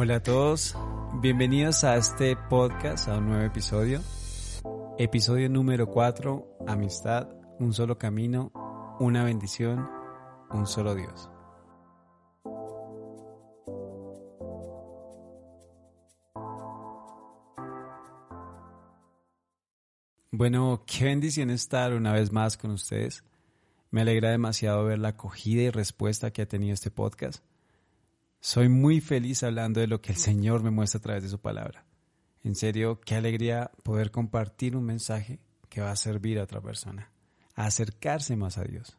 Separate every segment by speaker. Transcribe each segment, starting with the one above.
Speaker 1: Hola a todos, bienvenidos a este podcast, a un nuevo episodio. Episodio número 4, Amistad, un solo camino, una bendición, un solo Dios. Bueno, qué bendición estar una vez más con ustedes. Me alegra demasiado ver la acogida y respuesta que ha tenido este podcast. Soy muy feliz hablando de lo que el Señor me muestra a través de su palabra. En serio, qué alegría poder compartir un mensaje que va a servir a otra persona, a acercarse más a Dios.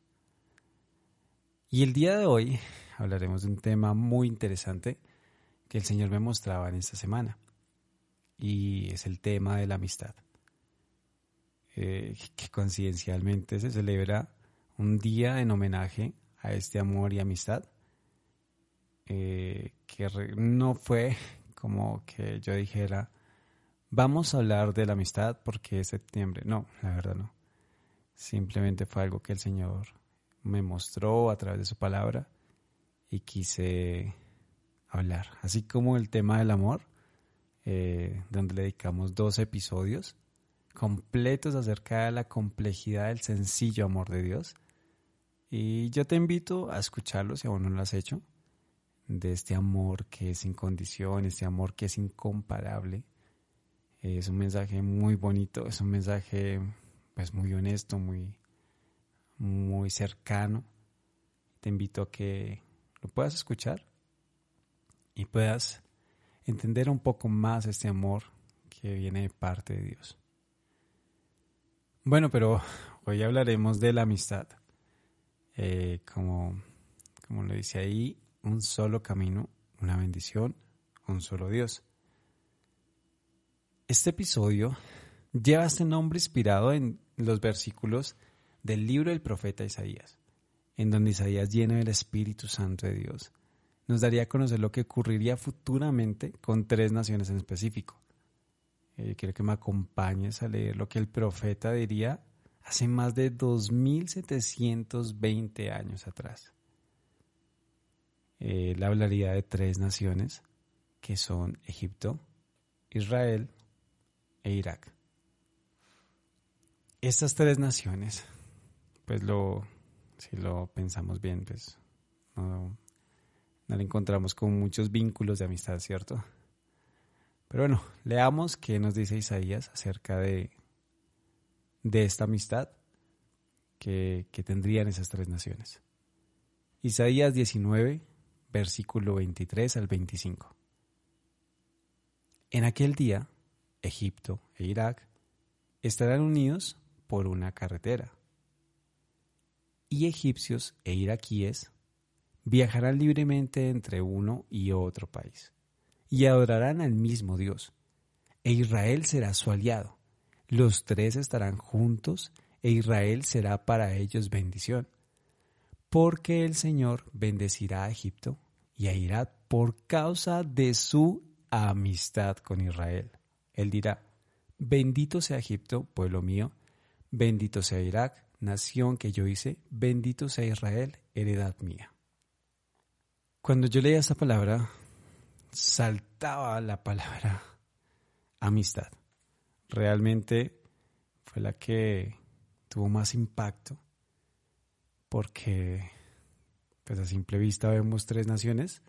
Speaker 1: Y el día de hoy hablaremos de un tema muy interesante que el Señor me mostraba en esta semana. Y es el tema de la amistad. Eh, que coincidencialmente se celebra un día en homenaje a este amor y amistad, eh, que no fue como que yo dijera, vamos a hablar de la amistad porque es septiembre. No, la verdad no. Simplemente fue algo que el Señor me mostró a través de su palabra y quise hablar. Así como el tema del amor, eh, donde le dedicamos dos episodios completos acerca de la complejidad del sencillo amor de Dios. Y yo te invito a escucharlo si aún no lo has hecho, de este amor que es sin condición, este amor que es incomparable. Es un mensaje muy bonito, es un mensaje pues muy honesto, muy, muy cercano. Te invito a que lo puedas escuchar y puedas entender un poco más este amor que viene de parte de Dios. Bueno, pero hoy hablaremos de la amistad. Eh, como, como lo dice ahí, un solo camino, una bendición, un solo Dios. Este episodio lleva este nombre inspirado en los versículos del libro del profeta Isaías, en donde Isaías, lleno del Espíritu Santo de Dios, nos daría a conocer lo que ocurriría futuramente con tres naciones en específico. Eh, quiero que me acompañes a leer lo que el profeta diría hace más de 2720 años atrás. Eh, él hablaría de tres naciones que son Egipto, Israel e Irak. Estas tres naciones, pues lo, si lo pensamos bien, pues no, no le encontramos con muchos vínculos de amistad, ¿cierto? Pero bueno, leamos qué nos dice Isaías acerca de de esta amistad que, tendrían esas tres naciones. Isaías 19, versículo 23 al 25. En aquel día, Egipto e Irak estarán unidos por una carretera, y egipcios e iraquíes viajarán libremente entre uno y otro país, y adorarán al mismo Dios, e Israel será su aliado los tres estarán juntos e Israel será para ellos bendición. Porque el Señor bendecirá a Egipto y a Irak por causa de su amistad con Israel. Él dirá, bendito sea Egipto, pueblo mío, bendito sea Irak, nación que yo hice, bendito sea Israel, heredad mía. Cuando yo leía esta palabra, saltaba la palabra amistad realmente fue la que tuvo más impacto porque pues a simple vista vemos tres naciones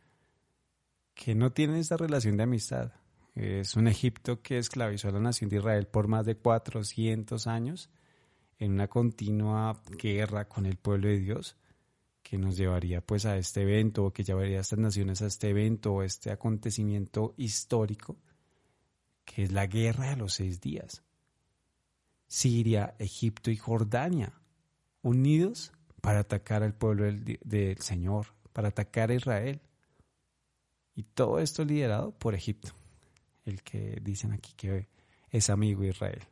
Speaker 1: que no tienen esta relación de amistad. Es un Egipto que esclavizó a la nación de Israel por más de 400 años en una continua guerra con el pueblo de Dios que nos llevaría pues a este evento o que llevaría a estas naciones a este evento o este acontecimiento histórico que es la guerra de los seis días. Siria, Egipto y Jordania, unidos para atacar al pueblo del, Señor, para atacar a Israel. Y todo esto liderado por Egipto, el que dicen aquí que es amigo de Israel.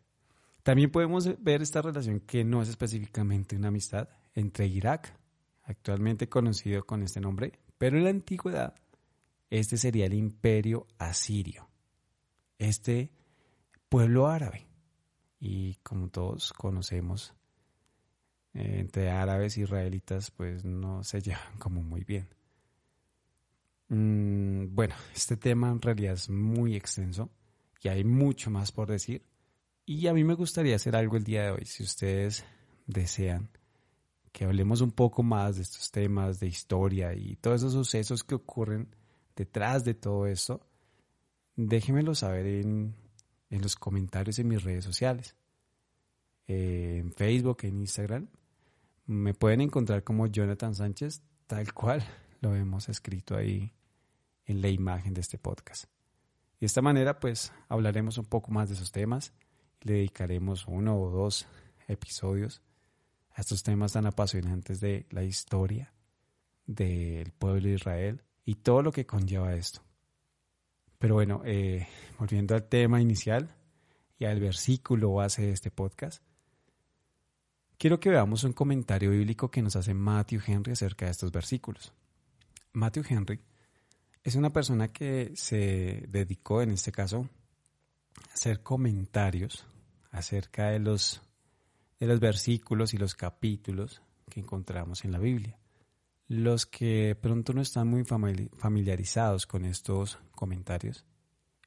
Speaker 1: También podemos ver esta relación que no es específicamente una amistad entre Irak, actualmente conocido con este nombre, pero en la antigüedad este sería el imperio asirio este pueblo árabe. Y como todos conocemos, entre árabes y israelitas, pues no se llevan como muy bien. Mm, bueno, este tema en realidad es muy extenso y hay mucho más por decir. Y a mí me gustaría hacer algo el día de hoy, si ustedes desean que hablemos un poco más de estos temas de historia y todos esos sucesos que ocurren detrás de todo esto, déjenmelo saber en, en los comentarios en mis redes sociales, eh, en Facebook, en Instagram. Me pueden encontrar como Jonathan Sánchez, tal cual lo hemos escrito ahí en la imagen de este podcast. De esta manera, pues, hablaremos un poco más de esos temas. Le dedicaremos uno o dos episodios a estos temas tan apasionantes de la historia del pueblo de Israel y todo lo que conlleva esto. Pero bueno, eh, volviendo al tema inicial y al versículo base de este podcast, quiero que veamos un comentario bíblico que nos hace Matthew Henry acerca de estos versículos. Matthew Henry es una persona que se dedicó en este caso a hacer comentarios acerca de los, de los versículos y los capítulos que encontramos en la Biblia. Los que pronto no están muy familiarizados con estos comentarios,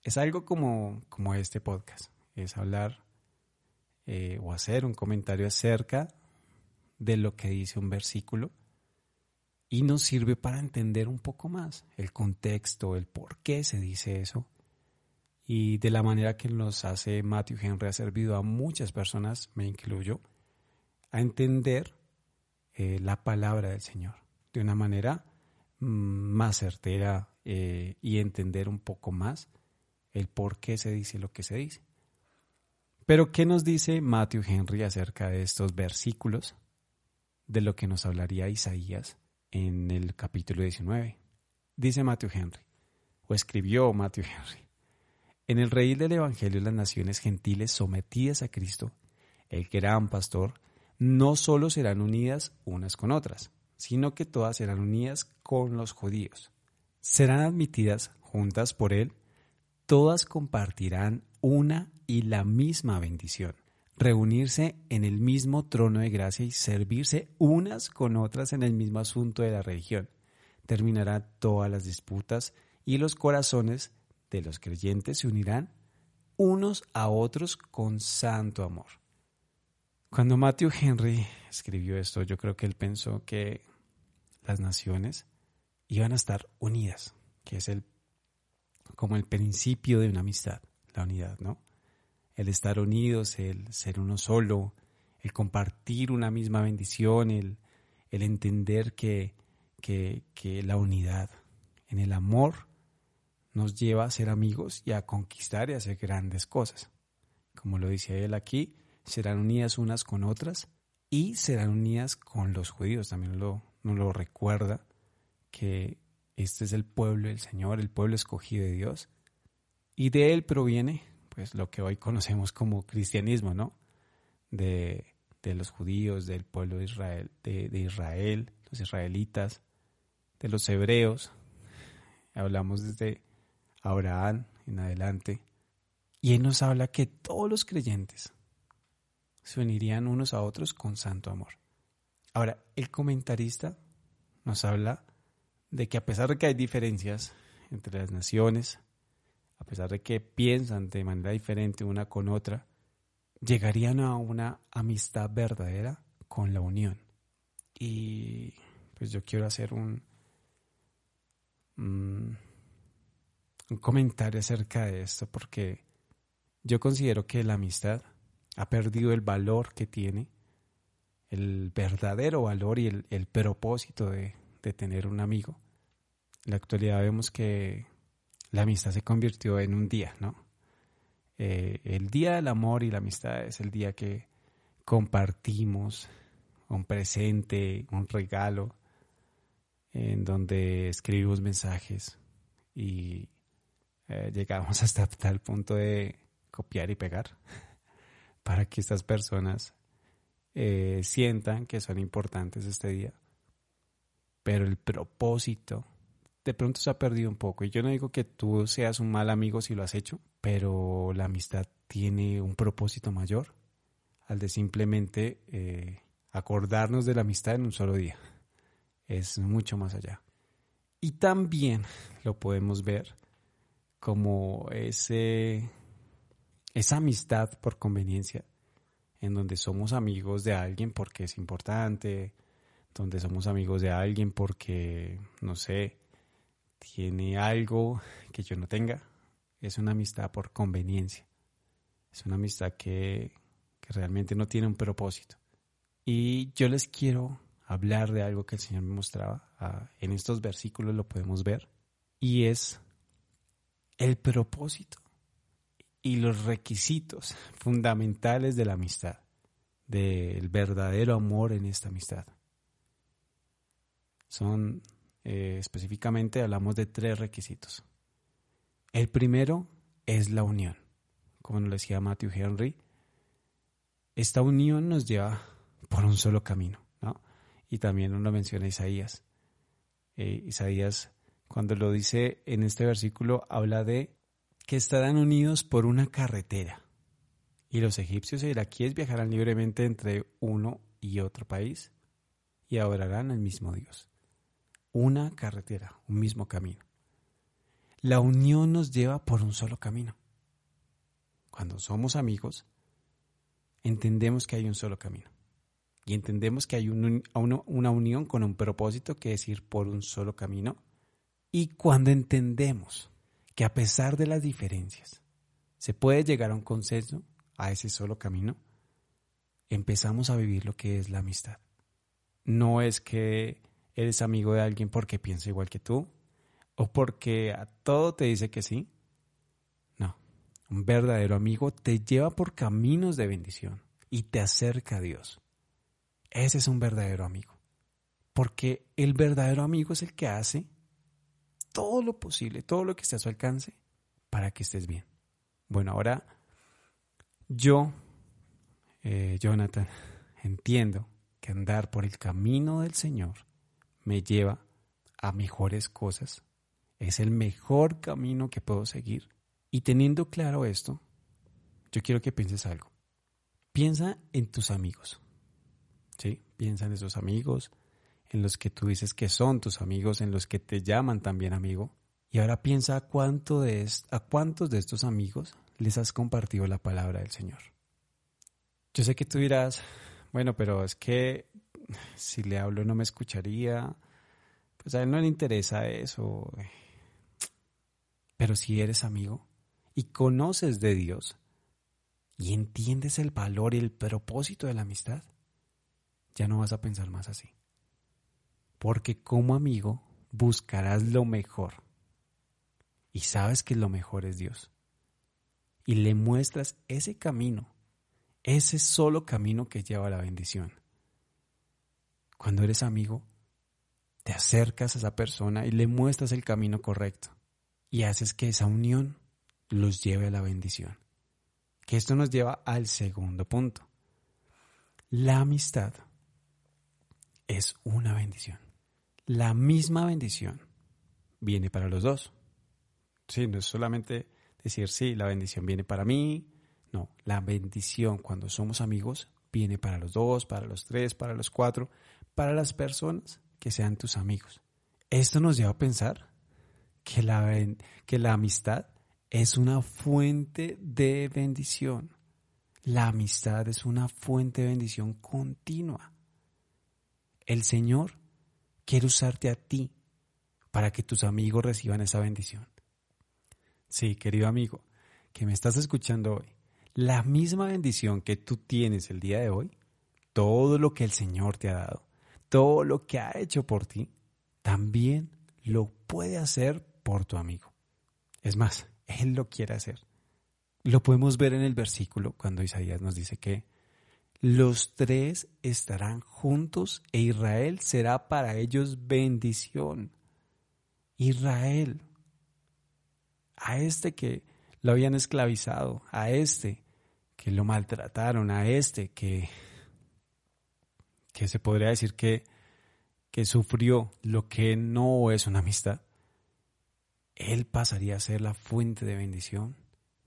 Speaker 1: es algo como, como este podcast, es hablar eh, o hacer un comentario acerca de lo que dice un versículo y nos sirve para entender un poco más el contexto, el por qué se dice eso. Y de la manera que nos hace Matthew Henry ha servido a muchas personas, me incluyo, a entender eh, la palabra del Señor de una manera mm, más certera eh, y entender un poco más el por qué se dice lo que se dice. Pero, ¿qué nos dice Matthew Henry acerca de estos versículos de lo que nos hablaría Isaías en el capítulo 19. Dice Matthew Henry, o escribió Matthew Henry, en el rey del Evangelio las naciones gentiles sometidas a Cristo, el gran pastor, no solo serán unidas unas con otras, sino que todas serán unidas con los judíos. Serán admitidas juntas por él, todas compartirán una y la misma bendición reunirse en el mismo trono de gracia y servirse unas con otras en el mismo asunto de la religión. Terminará todas las disputas y los corazones de los creyentes se unirán unos a otros con santo amor. Cuando Matthew Henry escribió esto, yo creo que él pensó que las naciones iban a estar unidas, que es el como el principio de una amistad, la unidad, ¿no? El estar unidos, el ser uno solo, el compartir una misma bendición, el, el entender que, que, la unidad en el amor nos lleva a ser amigos y a conquistar y a hacer grandes cosas. Como lo dice él aquí, serán unidas unas con otras y serán unidas con los judíos. También lo, nos lo recuerda que este es el pueblo del Señor, el pueblo escogido de Dios. Y de él proviene pues lo que hoy conocemos como cristianismo, ¿no? De, los judíos, del pueblo de Israel, de, Israel, los israelitas, de los hebreos. Hablamos desde Abraham en adelante. Y él nos habla que todos los creyentes se unirían unos a otros con santo amor. Ahora, el comentarista nos habla de que a pesar de que hay diferencias entre las naciones, a pesar de que piensan de manera diferente una con otra, llegarían a una amistad verdadera con la unión. Y pues yo quiero hacer un, mm, un comentario acerca de esto porque yo considero que la amistad ha perdido el valor que tiene, el verdadero valor y el, el propósito de, de tener un amigo. En la actualidad vemos que la amistad se convirtió en un día, ¿no? Eh, el día del amor y la amistad es el día que compartimos un presente, un regalo, en donde escribimos mensajes y eh, llegamos hasta tal punto de copiar y pegar para que estas personas eh, sientan que son importantes este día. Pero el propósito de pronto se ha perdido un poco. Y yo no digo que tú seas un mal amigo si lo has hecho, pero la amistad tiene un propósito mayor al de simplemente eh, acordarnos de la amistad en un solo día. Es mucho más allá. Y también lo podemos ver como ese, esa amistad por conveniencia, en donde somos amigos de alguien porque es importante, donde somos amigos de alguien porque, no sé, tiene algo que yo no tenga. Es una amistad por conveniencia. Es una amistad que, que realmente no tiene un propósito. Y yo les quiero hablar de algo que el Señor me mostraba. Ah, en estos versículos lo podemos ver. Y es el propósito y los requisitos fundamentales de la amistad, del verdadero amor en esta amistad. Son, eh, específicamente hablamos de tres requisitos. El primero es la unión. Como nos decía Matthew Henry, esta unión nos lleva por un solo camino, ¿no? Y también nos lo menciona Isaías. Eh, Isaías, cuando lo dice en este versículo, habla de que estarán unidos por una carretera. Y los egipcios e iraquíes viajarán libremente entre uno y otro país y adorarán al mismo Dios una carretera, un mismo camino. La unión nos lleva por un solo camino. Cuando somos amigos, entendemos que hay un solo camino. Y entendemos que hay una unión con un propósito que es ir por un solo camino. Y cuando entendemos que a pesar de las diferencias, se puede llegar a un consenso, a ese solo camino, empezamos a vivir lo que es la amistad. No es que eres amigo de alguien porque piensa igual que tú o porque a todo te dice que sí. No, un verdadero amigo te lleva por caminos de bendición y te acerca a Dios. Ese es un verdadero amigo. Porque el verdadero amigo es el que hace todo lo posible, todo lo que esté a su alcance para que estés bien. Bueno, ahora yo, eh, Jonathan, entiendo que andar por el camino del Señor me lleva a mejores cosas. Es el mejor camino que puedo seguir. Y teniendo claro esto, yo quiero que pienses algo. Piensa en tus amigos. ¿Sí? Piensa en esos amigos, en los que tú dices que son tus amigos, en los que te llaman también amigo. Y ahora piensa a, cuánto de a cuántos de estos amigos les has compartido la palabra del Señor. Yo sé que tú dirás, bueno, pero es que si le hablo no me escucharía, pues a él no le interesa eso. Pero si eres amigo y conoces de Dios y entiendes el valor y el propósito de la amistad, ya no vas a pensar más así. Porque como amigo buscarás lo mejor y sabes que lo mejor es Dios. Y le muestras ese camino, ese solo camino que lleva a la bendición. Cuando eres amigo, te acercas a esa persona y le muestras el camino correcto y haces que esa unión los lleve a la bendición. Que esto nos lleva al segundo punto. La amistad es una bendición. La misma bendición viene para los dos. Sí, no es solamente decir, sí, la bendición viene para mí. No, la bendición cuando somos amigos viene para los dos, para los tres, para los cuatro, para las personas que sean tus amigos. Esto nos lleva a pensar que la, que la amistad es una fuente de bendición. La amistad es una fuente de bendición continua. El Señor quiere usarte a ti para que tus amigos reciban esa bendición. Sí, querido amigo, que me estás escuchando hoy, la misma bendición que tú tienes el día de hoy, todo lo que el Señor te ha dado, todo lo que ha hecho por ti, también lo puede hacer por tu amigo. Es más, Él lo quiere hacer. Lo podemos ver en el versículo cuando Isaías nos dice que los tres estarán juntos e Israel será para ellos bendición. Israel, a este que lo habían esclavizado, a este que lo maltrataron, a este que que se podría decir que, que sufrió lo que no es una amistad, él pasaría a ser la fuente de bendición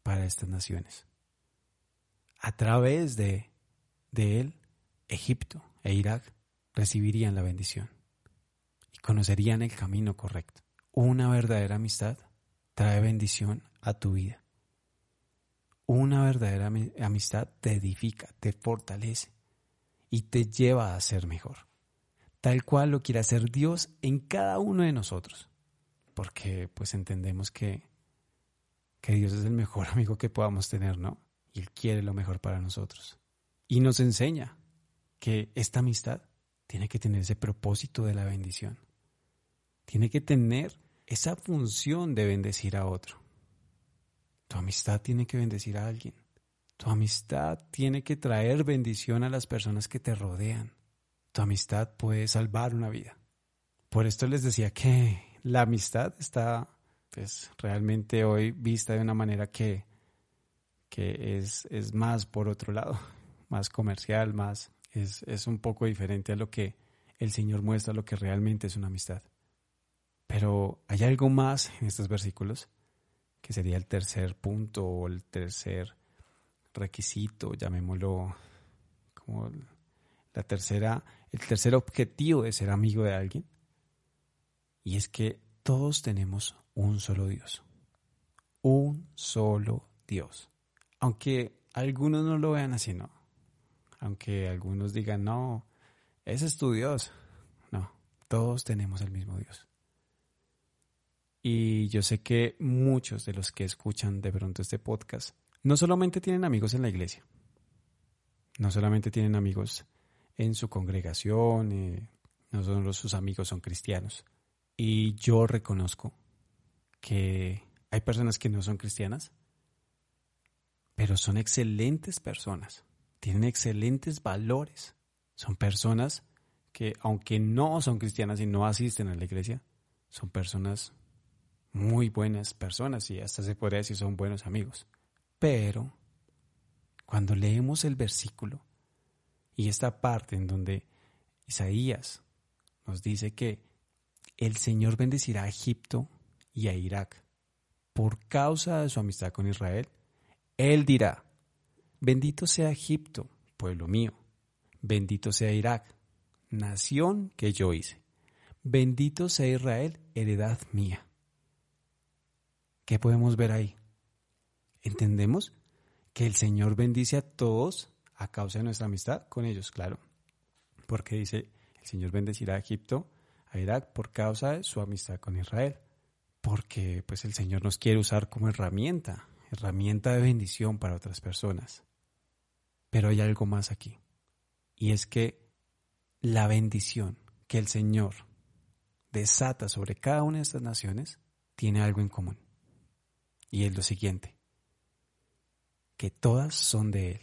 Speaker 1: para estas naciones. A través de, de él, Egipto e Irak recibirían la bendición y conocerían el camino correcto. una verdadera amistad trae bendición a tu vida. Una verdadera amistad te edifica, te fortalece y te lleva a ser mejor, tal cual lo quiere hacer Dios en cada uno de nosotros, porque pues entendemos que, que Dios es el mejor amigo que podamos tener, ¿no? Y Él quiere lo mejor para nosotros. Y nos enseña que esta amistad tiene que tener ese propósito de la bendición. Tiene que tener esa función de bendecir a otro. Tu amistad tiene que bendecir a alguien. Tu amistad tiene que traer bendición a las personas que te rodean. Tu amistad puede salvar una vida. Por esto les decía que la amistad está pues, realmente hoy vista de una manera que, que es, es más por otro lado, más comercial, más es, es un poco diferente a lo que el Señor muestra, lo que realmente es una amistad. Pero hay algo más en estos versículos, que sería el tercer punto o el tercer requisito, llamémoslo como la tercera, el tercer objetivo de ser amigo de alguien. Y es que todos tenemos un solo Dios. Un solo Dios. Aunque algunos no lo vean así, no. Aunque algunos digan, no, ese es tu Dios. No, todos tenemos el mismo Dios. Y yo sé que muchos de los que escuchan de pronto este podcast no solamente tienen amigos en la iglesia, no solamente tienen amigos en su congregación, eh, no solo sus amigos son cristianos. Y yo reconozco que hay personas que no son cristianas, pero son excelentes personas, tienen excelentes valores. Son personas que, aunque no son cristianas y no asisten a la iglesia, son personas muy buenas personas y hasta se podría decir son buenos amigos. Pero cuando leemos el versículo y esta parte en donde Isaías nos dice que el Señor bendecirá a Egipto y a Irak por causa de su amistad con Israel, Él dirá, bendito sea Egipto, pueblo mío, bendito sea Irak, nación que yo hice, bendito sea Israel, heredad mía. ¿Qué podemos ver ahí? Entendemos que el Señor bendice a todos a causa de nuestra amistad con ellos, claro. Porque dice, el Señor bendecirá a Egipto, a Irak, por causa de su amistad con Israel. Porque pues el Señor nos quiere usar como herramienta, herramienta de bendición para otras personas. Pero hay algo más aquí. Y es que la bendición que el Señor desata sobre cada una de estas naciones tiene algo en común. Y es lo siguiente, que todas son de Él.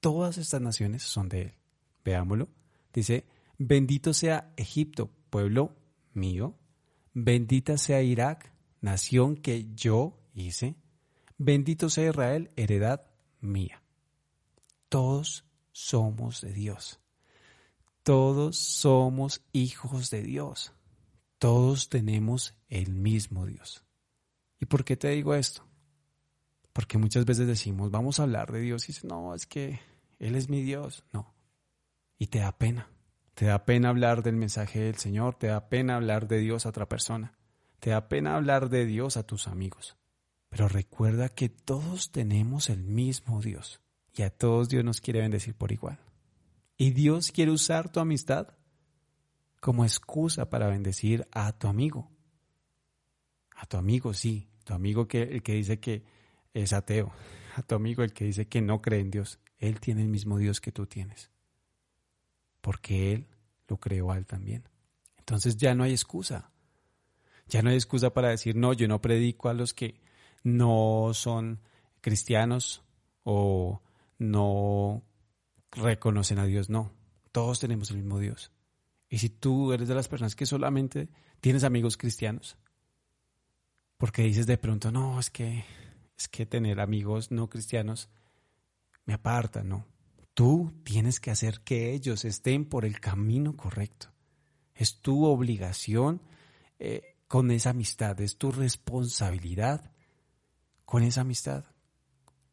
Speaker 1: Todas estas naciones son de Él. Veámoslo. Dice, bendito sea Egipto, pueblo mío. Bendita sea Irak, nación que yo hice. Bendito sea Israel, heredad mía. Todos somos de Dios. Todos somos hijos de Dios. Todos tenemos el mismo Dios. ¿Y por qué te digo esto? Porque muchas veces decimos, vamos a hablar de Dios y dices, no, es que Él es mi Dios. No. Y te da pena. Te da pena hablar del mensaje del Señor, te da pena hablar de Dios a otra persona, te da pena hablar de Dios a tus amigos. Pero recuerda que todos tenemos el mismo Dios y a todos Dios nos quiere bendecir por igual. Y Dios quiere usar tu amistad como excusa para bendecir a tu amigo. A tu amigo, sí, tu amigo que el que dice que es ateo, a tu amigo el que dice que no cree en Dios, él tiene el mismo Dios que tú tienes. Porque él lo creó a él también. Entonces ya no hay excusa. Ya no hay excusa para decir, no, yo no predico a los que no son cristianos o no reconocen a Dios. No, todos tenemos el mismo Dios. Y si tú eres de las personas que solamente tienes amigos cristianos, porque dices de pronto, no, es que, es que tener amigos no cristianos me aparta, no. Tú tienes que hacer que ellos estén por el camino correcto. Es tu obligación eh, con esa amistad, es tu responsabilidad con esa amistad.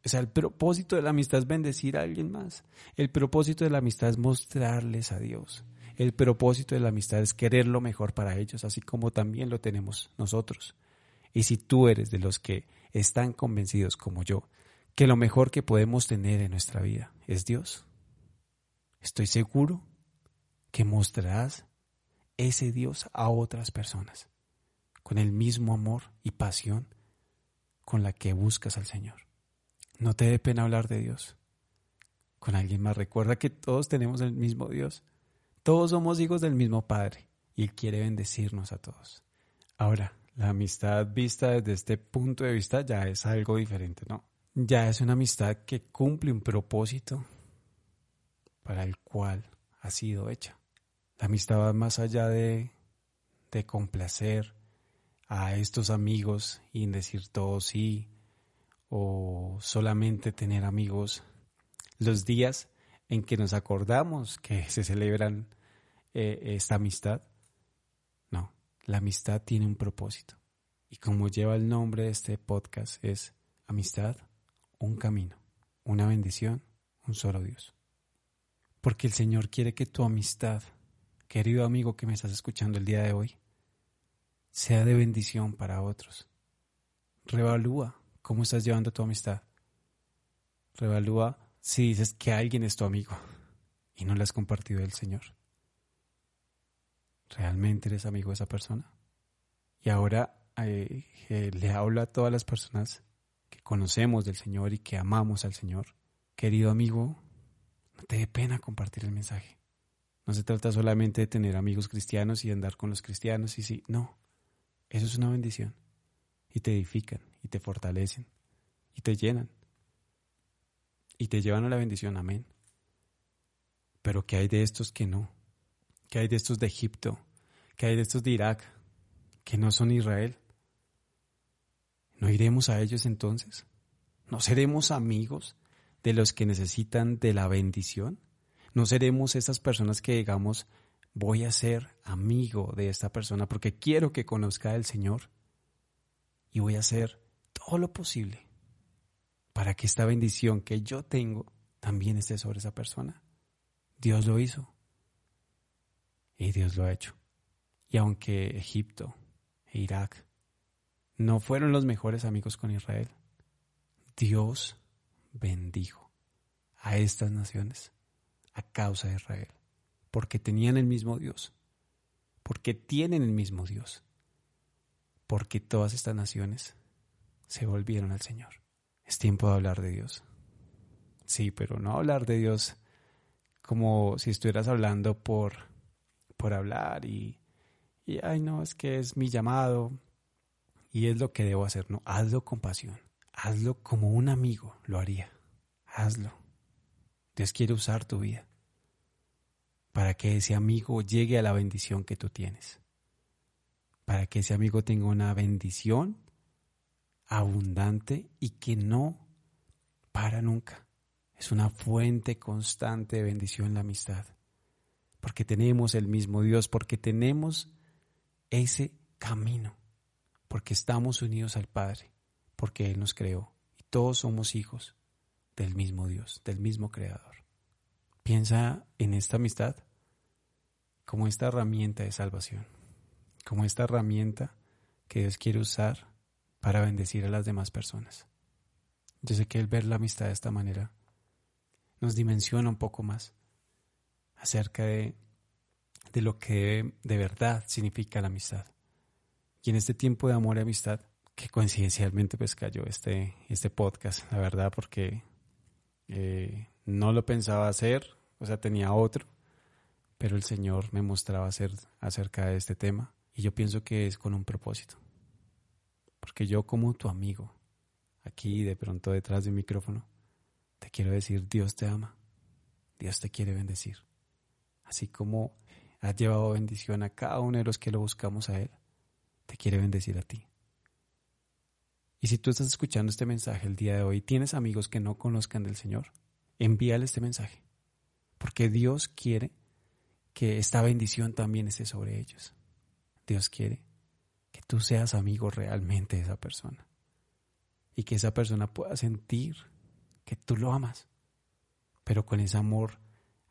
Speaker 1: O sea, el propósito de la amistad es bendecir a alguien más. El propósito de la amistad es mostrarles a Dios. El propósito de la amistad es querer lo mejor para ellos, así como también lo tenemos nosotros. Y si tú eres de los que están convencidos como yo, que lo mejor que podemos tener en nuestra vida es Dios, estoy seguro que mostrarás ese Dios a otras personas, con el mismo amor y pasión con la que buscas al Señor. No te dé pena hablar de Dios con alguien más. Recuerda que todos tenemos el mismo Dios. Todos somos hijos del mismo Padre y Él quiere bendecirnos a todos. Ahora, la amistad vista desde este punto de vista ya es algo diferente, ¿no? Ya es una amistad que cumple un propósito para el cual ha sido hecha. La amistad va más allá de, de complacer a estos amigos y decir todo sí, o solamente tener amigos los días en que nos acordamos que se celebran eh, esta amistad. La amistad tiene un propósito. Y como lleva el nombre de este podcast, es amistad, un camino, una bendición, un solo Dios. Porque el Señor quiere que tu amistad, querido amigo que me estás escuchando el día de hoy, sea de bendición para otros. Revalúa cómo estás llevando tu amistad. Revalúa si dices que alguien es tu amigo y no le has compartido el Señor. ¿Realmente eres amigo de esa persona? Y ahora eh, eh, le hablo a todas las personas que conocemos del Señor y que amamos al Señor. Querido amigo, no te dé pena compartir el mensaje. No se trata solamente de tener amigos cristianos y andar con los cristianos y sí, no. Eso es una bendición. Y te edifican, y te fortalecen, y te llenan. Y te llevan a la bendición, amén. Pero ¿qué hay de estos que no? ¿Qué hay de estos de Egipto? ¿Qué hay de estos de Irak? Que no son Israel. ¿No iremos a ellos entonces? ¿No seremos amigos de los que necesitan de la bendición? ¿No seremos esas personas que digamos, voy a ser amigo de esta persona porque quiero que conozca al Señor y voy a hacer todo lo posible para que esta bendición que yo tengo también esté sobre esa persona. Dios lo hizo y Dios lo ha hecho. Y aunque Egipto e Irak no fueron los mejores amigos con Israel, Dios bendijo a estas naciones a causa de Israel porque tenían el mismo Dios, porque tienen el mismo Dios, porque todas estas naciones se volvieron al Señor. Es tiempo de hablar de Dios. Sí, pero no hablar de Dios como si estuvieras hablando por, por hablar y, y, ay no, es que es mi llamado y es lo que debo hacer. No, hazlo con pasión, hazlo como un amigo lo haría, hazlo. Dios quiere usar tu vida para que ese amigo llegue a la bendición que tú tienes. Para que ese amigo tenga una bendición abundante y que no para nunca. Es una fuente constante de bendición la amistad. Porque tenemos el mismo Dios, porque tenemos ese camino, porque estamos unidos al Padre, porque Él nos creó y todos somos hijos del mismo Dios, del mismo Creador. Piensa en esta amistad como esta herramienta de salvación, como esta herramienta que Dios quiere usar para bendecir a las demás personas. Yo sé que el ver la amistad de esta manera nos dimensiona un poco más acerca de, de lo que de verdad significa la amistad. Y en este tiempo de amor y amistad, que coincidencialmente pues cayó este, este podcast, la verdad, porque eh, no lo pensaba hacer, o sea, tenía otro, pero el Señor me mostraba hacer acerca de este tema y yo pienso que es con un propósito. Porque yo como tu amigo, aquí de pronto detrás del micrófono, te quiero decir, Dios te ama, Dios te quiere bendecir. Así como has llevado bendición a cada uno de los que lo buscamos a Él, te quiere bendecir a ti. Y si tú estás escuchando este mensaje el día de hoy, tienes amigos que no conozcan del Señor, envíale este mensaje. Porque Dios quiere que esta bendición también esté sobre ellos. Dios quiere que tú seas amigo realmente de esa persona y que esa persona pueda sentir que tú lo amas, pero con ese amor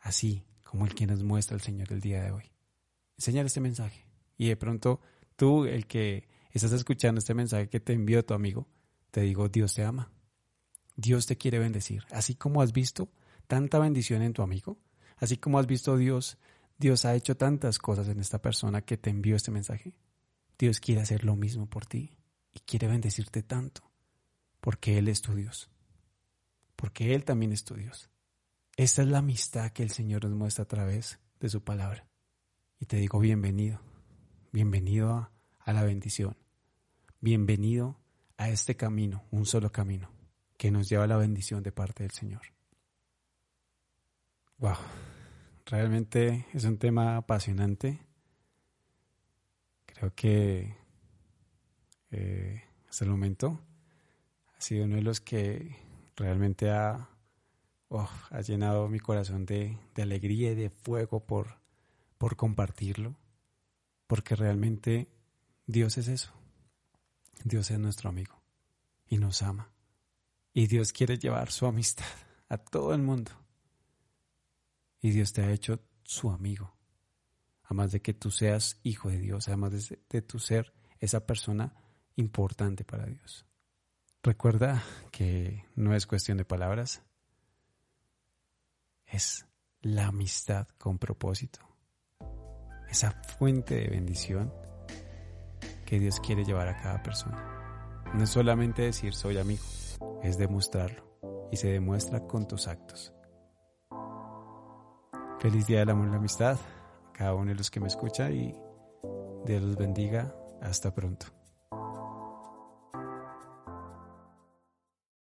Speaker 1: así, como el que nos muestra el Señor el día de hoy. Enseñar este mensaje. Y de pronto tú, el que estás escuchando este mensaje que te envió tu amigo, te digo, Dios te ama. Dios te quiere bendecir. Así como has visto tanta bendición en tu amigo, así como has visto Dios, Dios ha hecho tantas cosas en esta persona que te envió este mensaje. Dios quiere hacer lo mismo por ti y quiere bendecirte tanto, porque Él es tu Dios, porque Él también es tu Dios. Esta es la amistad que el Señor nos muestra a través de su palabra. Y te digo bienvenido, bienvenido a, la bendición, bienvenido a este camino, un solo camino, que nos lleva a la bendición de parte del Señor. Wow, realmente es un tema apasionante. Creo que eh, hasta el momento ha sido uno de los que realmente ha, oh, ha llenado mi corazón de, alegría y de fuego por, por compartirlo, porque realmente Dios es eso. Dios es nuestro amigo y nos ama. Y Dios quiere llevar su amistad a todo el mundo. Y Dios te ha hecho su amigo. Además de que tú seas hijo de Dios, además de, de tu ser esa persona importante para Dios. Recuerda que no es cuestión de palabras, es la amistad con propósito, esa fuente de bendición que Dios quiere llevar a cada persona. No es solamente decir soy amigo, es demostrarlo y se demuestra con tus actos. Feliz Día del Amor y la Amistad a cada uno de los que me escucha y Dios los bendiga. Hasta pronto.